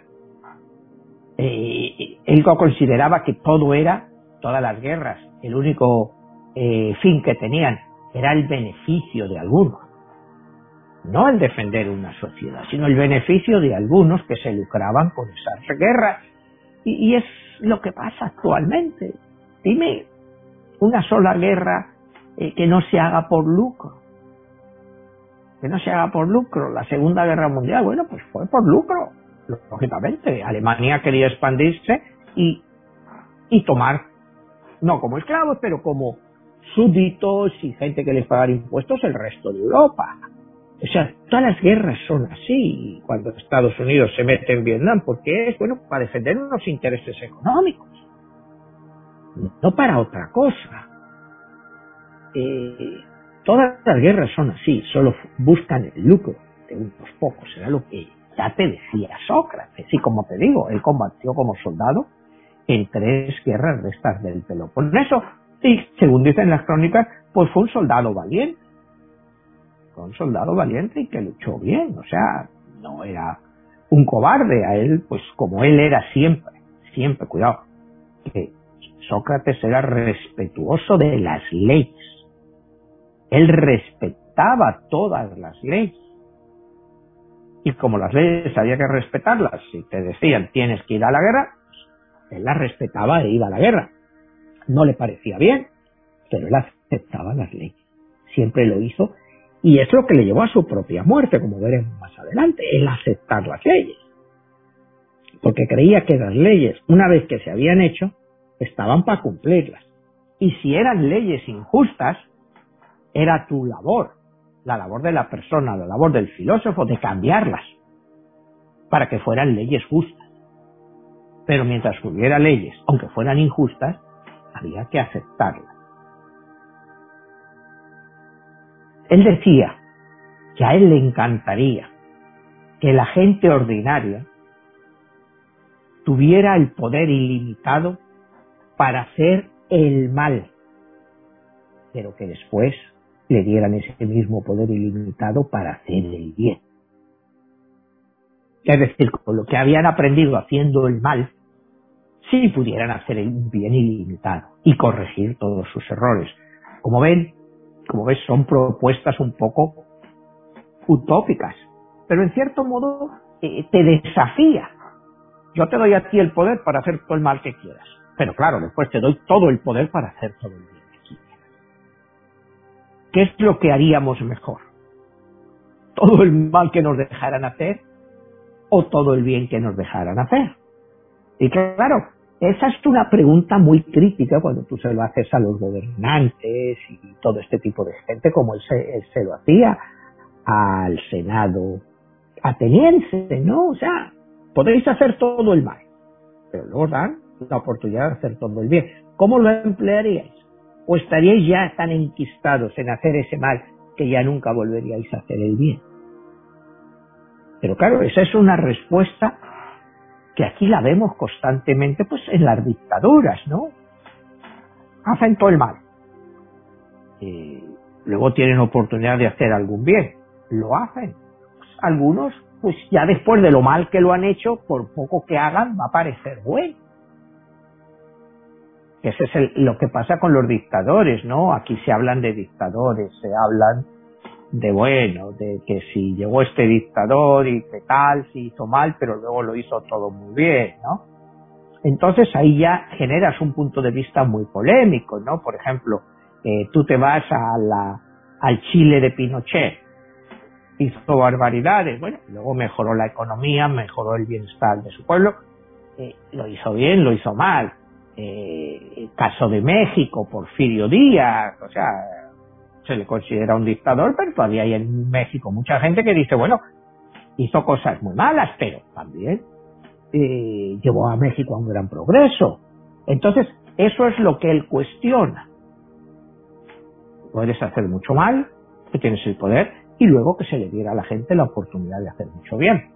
eh, él consideraba que todo era, todas las guerras, el único eh, fin que tenían era el beneficio de algunos. No el defender una sociedad, sino el beneficio de algunos que se lucraban con esas guerras. Y, es lo que pasa actualmente. Dime una sola guerra eh, que no se haga por lucro. Que no se haga por lucro. La Segunda Guerra Mundial, bueno, pues fue por lucro, lógicamente. Alemania quería expandirse y, y tomar, no como esclavos, pero como súbditos y gente que les pagara impuestos el resto de Europa. O sea, todas las guerras son así. Cuando Estados Unidos se mete en Vietnam, porque es, bueno, para defender unos intereses económicos no para otra cosa. Eh, todas las guerras son así, solo buscan el lucro de unos pocos, era lo que ya te decía Sócrates, y como te digo, él combatió como soldado en tres guerras de estas del Peloponeso, y según dicen las crónicas, pues fue un soldado valiente, fue un soldado valiente y que luchó bien, o sea, no era un cobarde a él, pues como él era siempre, siempre, cuidado, que Sócrates era respetuoso de las leyes. Él respetaba todas las leyes. Y como las leyes había que respetarlas, si te decían tienes que ir a la guerra, él las respetaba e iba a la guerra. No le parecía bien, pero él aceptaba las leyes. Siempre lo hizo y es lo que le llevó a su propia muerte, como veremos más adelante, el aceptar las leyes. Porque creía que las leyes, una vez que se habían hecho, estaban para cumplirlas. Y si eran leyes injustas, era tu labor, la labor de la persona, la labor del filósofo, de cambiarlas para que fueran leyes justas. Pero mientras hubiera leyes, aunque fueran injustas, había que aceptarlas. Él decía que a él le encantaría que la gente ordinaria tuviera el poder ilimitado para hacer el mal, pero que después le dieran ese mismo poder ilimitado para hacer el bien. Es decir, con lo que habían aprendido haciendo el mal, sí pudieran hacer un bien ilimitado y corregir todos sus errores. Como ven, como ves, son propuestas un poco utópicas, pero en cierto modo eh, te desafía. Yo te doy a ti el poder para hacer todo el mal que quieras. Pero claro, después te doy todo el poder para hacer todo el bien. ¿Qué es lo que haríamos mejor? ¿Todo el mal que nos dejaran hacer o todo el bien que nos dejaran hacer? Y claro, esa es una pregunta muy crítica cuando tú se lo haces a los gobernantes y todo este tipo de gente, como él se, se lo hacía al Senado ateniense, ¿no? O sea, podéis hacer todo el mal, pero luego dan la oportunidad de hacer todo el bien. ¿Cómo lo emplearíais? ¿O estaríais ya tan enquistados en hacer ese mal que ya nunca volveríais a hacer el bien? Pero claro, esa es una respuesta que aquí la vemos constantemente pues en las dictaduras, ¿no? Hacen todo el mal. Y luego tienen oportunidad de hacer algún bien. Lo hacen. Pues algunos, pues ya después de lo mal que lo han hecho, por poco que hagan, va a parecer bueno ese es lo que pasa con los dictadores, ¿no? Aquí se hablan de dictadores, se hablan de bueno, de que si llegó este dictador y que tal, si hizo mal, pero luego lo hizo todo muy bien, ¿no? Entonces ahí ya generas un punto de vista muy polémico, ¿no? Por ejemplo, eh, tú te vas a al Chile de Pinochet, hizo barbaridades, bueno, luego mejoró la economía, mejoró el bienestar de su pueblo, eh, lo hizo bien, lo hizo mal. Eh, caso de México, Porfirio Díaz, o sea, se le considera un dictador, pero todavía hay en México mucha gente que dice, bueno, hizo cosas muy malas, pero también eh, llevó a México a un gran progreso. Entonces, eso es lo que él cuestiona. Puedes hacer mucho mal, que tienes el poder, y luego que se le diera a la gente la oportunidad de hacer mucho bien.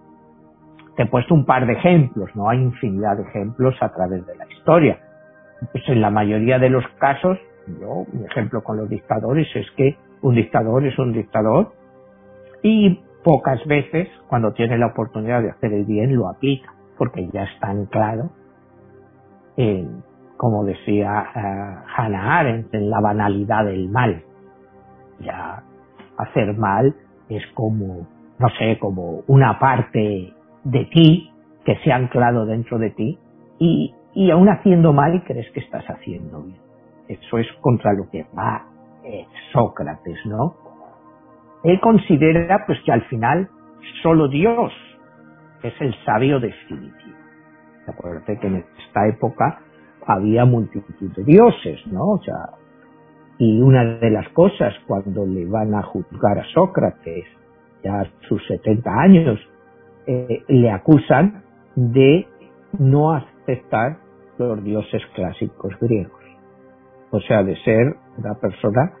Te he puesto un par de ejemplos, no hay infinidad de ejemplos a través de la historia. Pues en la mayoría de los casos, yo, mi ejemplo con los dictadores es que un dictador es un dictador y pocas veces cuando tiene la oportunidad de hacer el bien lo aplica, porque ya está anclado en, como decía uh, Hannah Arendt, en la banalidad del mal. Ya hacer mal es como, no sé, como una parte de ti que se ha anclado dentro de ti y, y aún haciendo mal crees que estás haciendo bien. Eso es contra lo que va eh, Sócrates, ¿no? Él considera pues que al final solo Dios es el sabio definitivo. Acuérdate que en esta época había multitud de dioses, ¿no? O sea, y una de las cosas cuando le van a juzgar a Sócrates, ya a sus 70 años, eh, le acusan de no aceptar los dioses clásicos griegos. O sea, de ser una persona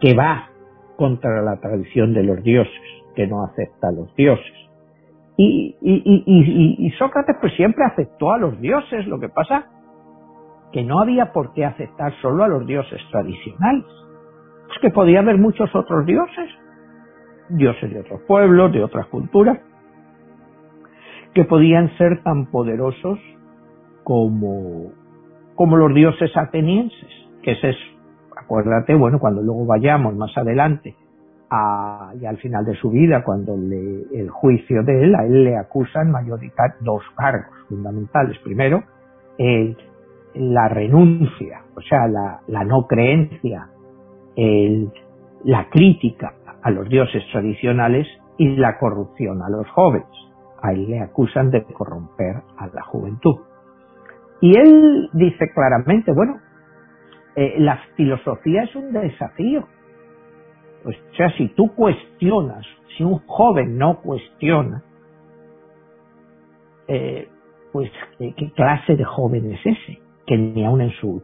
que va contra la tradición de los dioses, que no acepta a los dioses. Y, y, Sócrates pues siempre aceptó a los dioses, lo que pasa que no había por qué aceptar solo a los dioses tradicionales. Es que podía haber muchos otros dioses, dioses de otros pueblos, de otras culturas, que podían ser tan poderosos como, como los dioses atenienses, que ese es, acuérdate, bueno, cuando luego vayamos más adelante a, y al final de su vida, cuando le, el juicio de él, a él le acusan mayoritariamente dos cargos fundamentales. Primero, el la renuncia, o sea, la, la no creencia, el, la crítica a los dioses tradicionales y la corrupción a los jóvenes. A él le acusan de corromper a la juventud. Y él dice claramente, bueno, eh, la filosofía es un desafío. o sea, si tú cuestionas, si un joven no cuestiona, eh, pues ¿qué clase de joven es ese? que ni aun en su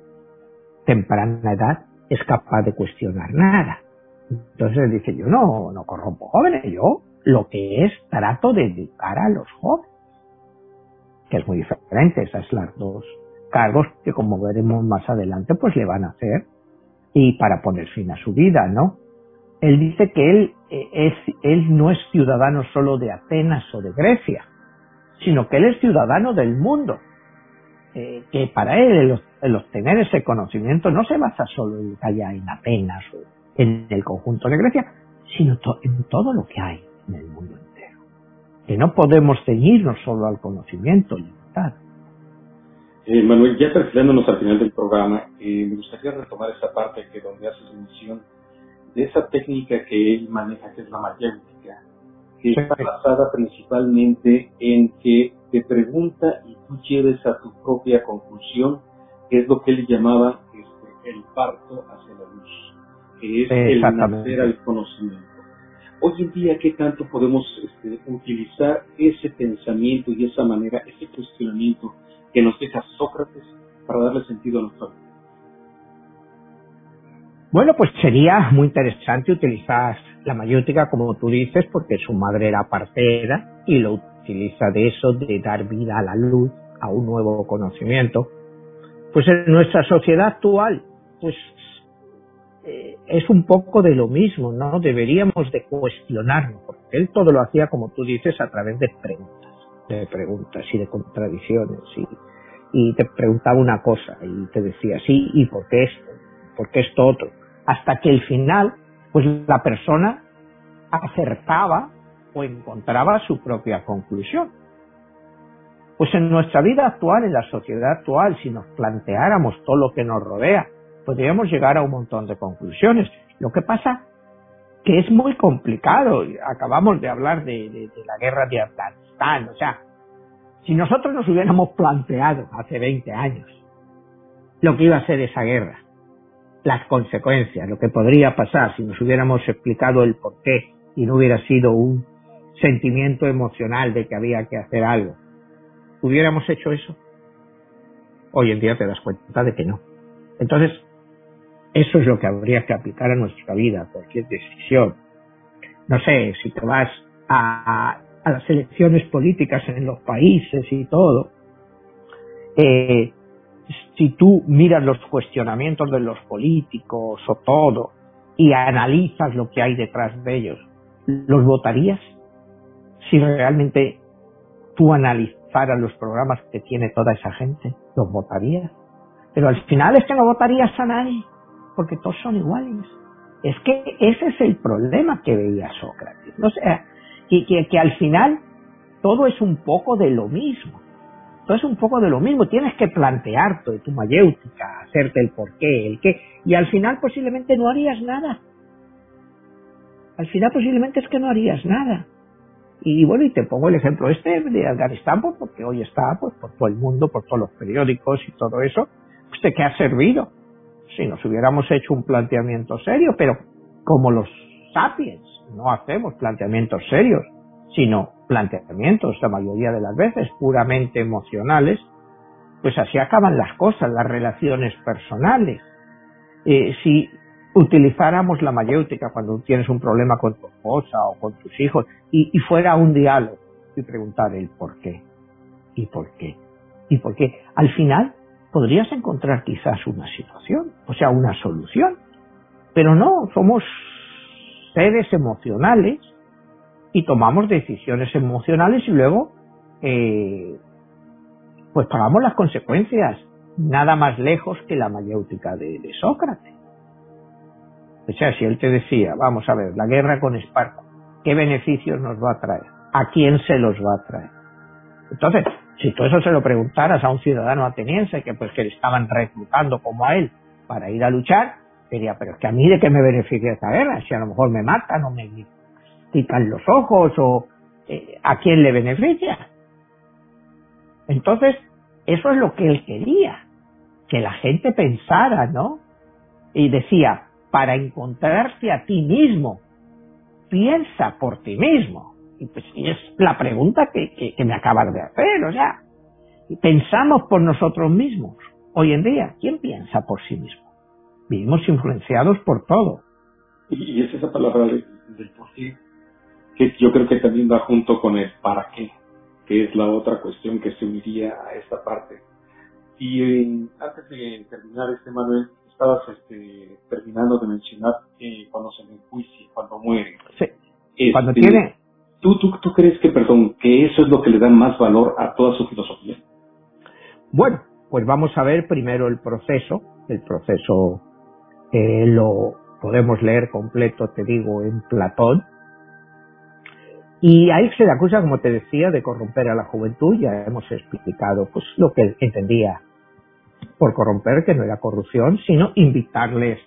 temprana edad es capaz de cuestionar nada. Entonces dice, yo no, no corrompo jóvenes, yo lo que es trato de educar a los jóvenes, que es muy diferente, esas las dos cargos que como veremos más adelante pues le van a hacer y para poner fin a su vida, ¿no? Él dice que él eh, es, él no es ciudadano solo de Atenas o de Grecia, sino que él es ciudadano del mundo eh, que para él el, obtener ese conocimiento no se basa solo en allá en Atenas o en el conjunto de Grecia, sino en todo lo que hay en el mundo. Que no podemos ceñirnos solo al conocimiento limitado.
Eh, Manuel, ya perfilándonos al final del programa, eh, me gustaría retomar esa parte que donde haces mención de esa técnica que él maneja, que es la mayéutica, que está basada principalmente en que te pregunta y tú lleves a tu propia conclusión, que es lo que él llamaba este, el parto hacia la luz, que es el nacer al conocimiento. Hoy en día, ¿qué tanto podemos este, utilizar ese pensamiento y esa manera, ese cuestionamiento que nos deja Sócrates para darle sentido a nuestra vida?
Bueno, pues sería muy interesante utilizar la mayótica, como tú dices, porque su madre era partera y lo utiliza de eso, de dar vida a la luz, a un nuevo conocimiento. Pues en nuestra sociedad actual, pues eh, es un poco de lo mismo, ¿no? Deberíamos de cuestionarnos, porque él todo lo hacía, como tú dices, a través de preguntas, de preguntas y de contradicciones. Y, y te preguntaba una cosa y te decía, sí, ¿y por qué esto? ¿Por qué esto otro? Hasta que al final, pues la persona acertaba o encontraba su propia conclusión. Pues en nuestra vida actual, en la sociedad actual, si nos planteáramos todo lo que nos rodea, podríamos llegar a un montón de conclusiones. Lo que pasa que es muy complicado. Acabamos de hablar de, la guerra de Afganistán. O sea, si nosotros nos hubiéramos planteado hace 20 años lo que iba a ser esa guerra, las consecuencias, lo que podría pasar si nos hubiéramos explicado el porqué y no hubiera sido un sentimiento emocional de que había que hacer algo, ¿hubiéramos hecho eso? Hoy en día te das cuenta de que no. Entonces, eso es lo que habría que aplicar a nuestra vida, cualquier decisión. No sé, si te vas a, las elecciones políticas en los países y todo, eh, si tú miras los cuestionamientos de los políticos o todo y analizas lo que hay detrás de ellos, ¿los votarías? Si realmente tú analizaras los programas que tiene toda esa gente, ¿los votarías? Pero al final es que no votarías a nadie porque todos son iguales. Es que ese es el problema que veía Sócrates. O sea, que, que, al final todo es un poco de lo mismo. Todo es un poco de lo mismo. Tienes que plantearte tu mayéutica, hacerte el porqué, el qué, y al final posiblemente no harías nada. Al final posiblemente es que no harías nada. Y bueno, y te pongo el ejemplo este de Afganistán, pues, porque hoy está pues, por todo el mundo, por todos los periódicos y todo eso, pues de qué ha servido si nos hubiéramos hecho un planteamiento serio, pero como los sapiens no hacemos planteamientos serios, sino planteamientos la mayoría de las veces puramente emocionales, pues así acaban las cosas, las relaciones personales. Eh, si utilizáramos la mayéutica cuando tienes un problema con tu esposa o con tus hijos y, y fuera un diálogo y preguntar el por qué y por qué y por qué, al final podrías encontrar quizás una situación, o sea, una solución. Pero no, somos seres emocionales y tomamos decisiones emocionales y luego eh, pues pagamos las consecuencias nada más lejos que la mayéutica de, de, Sócrates. O sea, si él te decía, vamos a ver, la guerra con Esparta, ¿qué beneficios nos va a traer? ¿A quién se los va a traer? Entonces, si tú eso se lo preguntaras a un ciudadano ateniense que pues que le estaban reclutando como a él para ir a luchar, diría, pero es que a mí de qué me beneficia esta guerra, si a lo mejor me matan o me quitan los ojos o eh, a quién le beneficia. Entonces, eso es lo que él quería, que la gente pensara, ¿no? Y decía, para encontrarte a ti mismo, piensa por ti mismo. Y, pues, es la pregunta que, que, me acabas de hacer, o sea, pensamos por nosotros mismos. Hoy en día, ¿quién piensa por sí mismo? Vivimos influenciados por todo.
Y, es esa palabra del, por qué, que yo creo que también va junto con el para qué, que es la otra cuestión que se uniría a esta parte. Y eh, antes de terminar este Manuel, estabas este, terminando de mencionar que cuando se me enjuicia, cuando muere.
Sí. cuando este, tiene
¿Tú, crees que eso es lo que le da más valor a toda su filosofía?
Bueno, pues vamos a ver primero el proceso. El proceso eh, lo podemos leer completo, te digo, en Platón. Y ahí se le acusa, como te decía, de corromper a la juventud. Ya hemos explicado pues lo que entendía por corromper, que no era corrupción, sino invitarles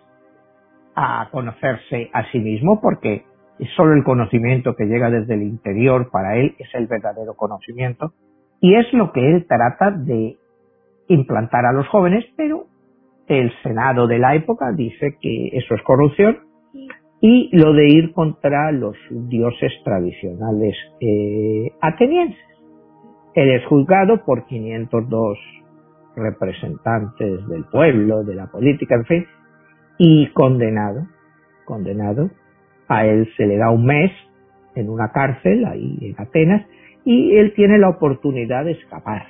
a conocerse a sí mismo, porque es solo el conocimiento que llega desde el interior para él es el verdadero conocimiento y es lo que él trata de implantar a los jóvenes, pero el Senado de la época dice que eso es corrupción y lo de ir contra los dioses tradicionales eh, atenienses. Él es juzgado por 502 representantes del pueblo, de la política, en fin, y condenado, condenado a él se le da un mes en una cárcel ahí en Atenas y él tiene la oportunidad de escapar.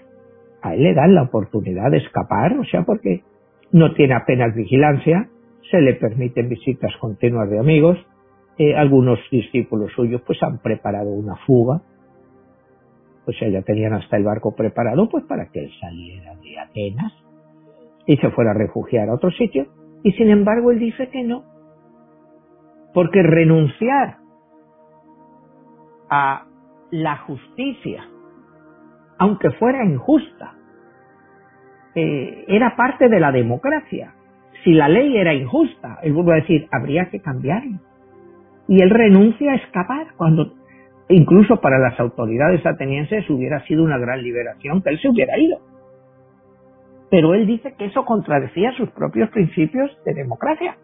A él le dan la oportunidad de escapar, o sea, porque no tiene apenas vigilancia, se le permiten visitas continuas de amigos, eh, algunos discípulos suyos pues han preparado una fuga O sea, ya tenían hasta el barco preparado pues para que él saliera de Atenas y se fuera a refugiar a otro sitio. Y sin embargo él dice que no. Porque renunciar a la justicia, aunque fuera injusta, eh, era parte de la democracia. Si la ley era injusta, él vuelve a decir, habría que cambiarla. Y él renuncia a escapar cuando incluso para las autoridades atenienses hubiera sido una gran liberación que él se hubiera ido. Pero él dice que eso contradecía sus propios principios de democracia.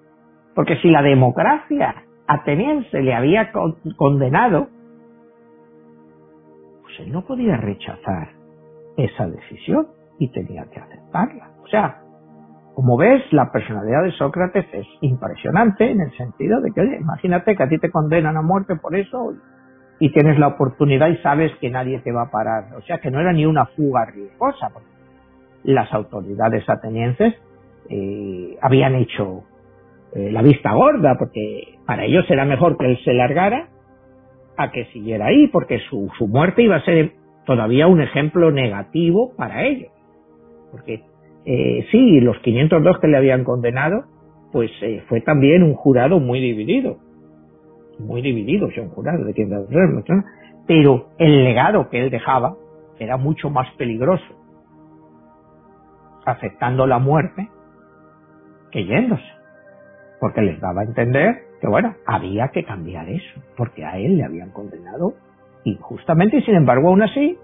Porque si la democracia ateniense le había condenado, pues él no podía rechazar esa decisión y tenía que aceptarla. O sea, como ves, la personalidad de Sócrates es impresionante en el sentido de que, imagínate que a ti te condenan a muerte por eso y tienes la oportunidad y sabes que nadie te va a parar. O sea, que no era ni una fuga riesgosa. Porque las autoridades atenienses eh, habían hecho eh, la vista gorda, porque para ellos era mejor que él se largara a que siguiera ahí, porque su, su muerte iba a ser todavía un ejemplo negativo para ellos. Porque eh, sí, los 502 que le habían condenado, pues eh, fue también un jurado muy dividido. Muy dividido, un jurado de pero el legado que él dejaba era mucho más peligroso, aceptando la muerte que yéndose, porque les daba a entender que bueno, había que cambiar eso, porque a él le habían condenado injustamente y sin embargo aún así,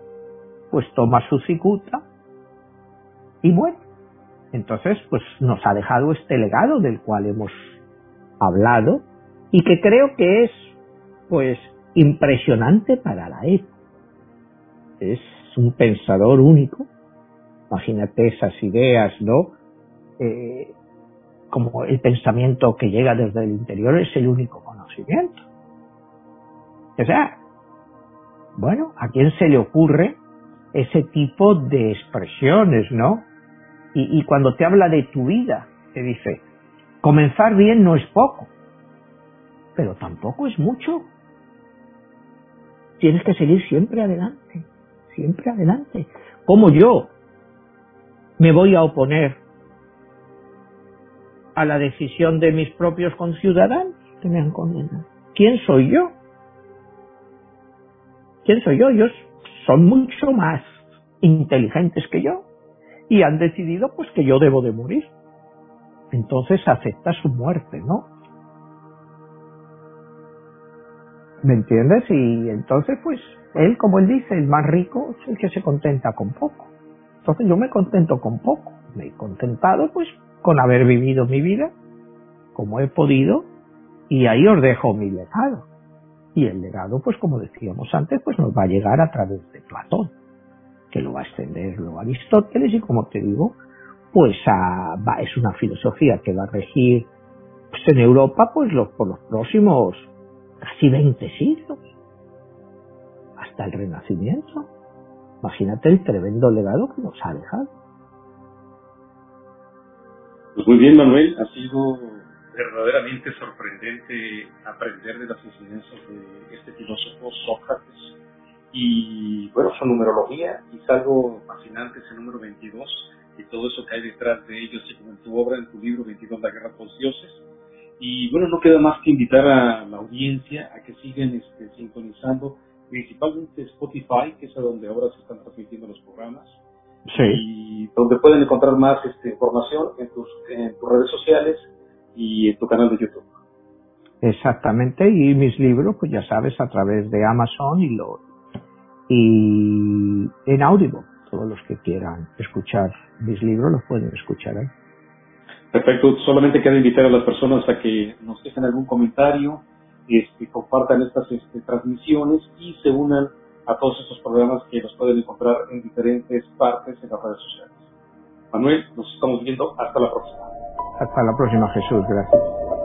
pues toma su cicuta y muere. Entonces, pues nos ha dejado este legado del cual hemos hablado y que creo que es, pues, impresionante para la época. Es un pensador único. Imagínate esas ideas, ¿no? Eh, como el pensamiento que llega desde el interior es el único conocimiento. O sea, bueno, ¿a quién se le ocurre ese tipo de expresiones, no? Y, cuando te habla de tu vida, te dice, comenzar bien no es poco, pero tampoco es mucho. Tienes que seguir siempre adelante, siempre adelante. Como yo me voy a oponer a la decisión de mis propios conciudadanos que me han condenado? ¿Quién soy yo? ¿Quién soy yo? Ellos son mucho más inteligentes que yo y han decidido pues que yo debo de morir. Entonces acepta su muerte, ¿no? ¿Me entiendes? Y entonces pues él, como él dice, el más rico es el que se contenta con poco. Entonces yo me contento con poco. Me he contentado pues con haber vivido mi vida como he podido y ahí os dejo mi legado. Y el legado, pues como decíamos antes, pues nos va a llegar a través de Platón que lo va a extender luego Aristóteles y como te digo, pues va, es una filosofía que va a regir pues, en Europa pues por los próximos casi 20 siglos, hasta el Renacimiento. Imagínate el tremendo legado que nos ha dejado.
Pues muy bien, Manuel, ha sido verdaderamente sorprendente aprender de las enseñanzas de este filósofo Sócrates y bueno, su numerología y algo fascinante ese número 22 y todo eso que hay detrás de ellos, así como en tu obra, en tu libro 22, La Guerra por los Dioses. Y bueno, no queda más que invitar a la audiencia a que sigan este, sintonizando principalmente Spotify, que es a donde ahora se están transmitiendo los programas.
Sí.
Y donde pueden encontrar más este, información en tus, en tus redes sociales y en tu canal de YouTube.
Exactamente, y mis libros, pues ya sabes, a través de Amazon y lo, y en Audible. Todos los que quieran escuchar mis libros los pueden escuchar ahí.
Perfecto. Solamente queda invitar a las personas a que nos dejen algún comentario, este, compartan estas este, transmisiones y se unan a todos estos programas que los pueden encontrar en diferentes partes en las redes sociales. Manuel, nos estamos viendo. Hasta la próxima.
Hasta la próxima, Jesús. Gracias.